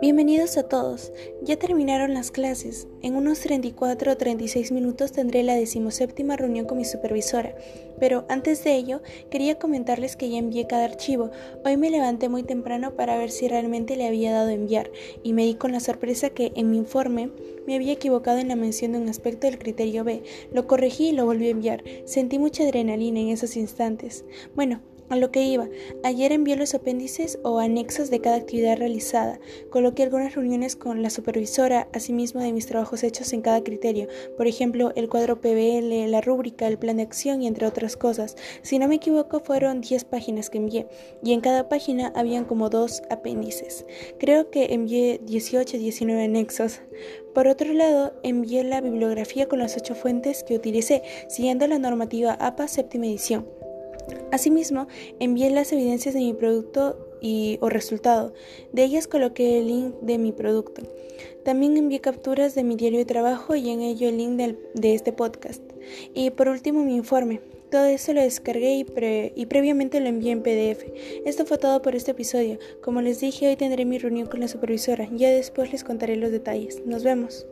Bienvenidos a todos. Ya terminaron las clases. En unos 34 o 36 minutos tendré la decimoséptima reunión con mi supervisora. Pero antes de ello, quería comentarles que ya envié cada archivo. Hoy me levanté muy temprano para ver si realmente le había dado enviar y me di con la sorpresa que en mi informe me había equivocado en la mención de un aspecto del criterio B. Lo corregí y lo volví a enviar. Sentí mucha adrenalina en esos instantes. Bueno, a lo que iba, ayer envié los apéndices o anexos de cada actividad realizada. Coloqué algunas reuniones con la supervisora, asimismo de mis trabajos hechos en cada criterio, por ejemplo, el cuadro PBL, la rúbrica, el plan de acción y entre otras cosas. Si no me equivoco, fueron 10 páginas que envié, y en cada página habían como dos apéndices. Creo que envié 18 19 anexos. Por otro lado, envié la bibliografía con las ocho fuentes que utilicé, siguiendo la normativa APA séptima edición. Asimismo, envié las evidencias de mi producto y, o resultado. De ellas coloqué el link de mi producto. También envié capturas de mi diario de trabajo y en ello el link de este podcast. Y por último mi informe. Todo eso lo descargué y, pre, y previamente lo envié en PDF. Esto fue todo por este episodio. Como les dije, hoy tendré mi reunión con la supervisora. Ya después les contaré los detalles. Nos vemos.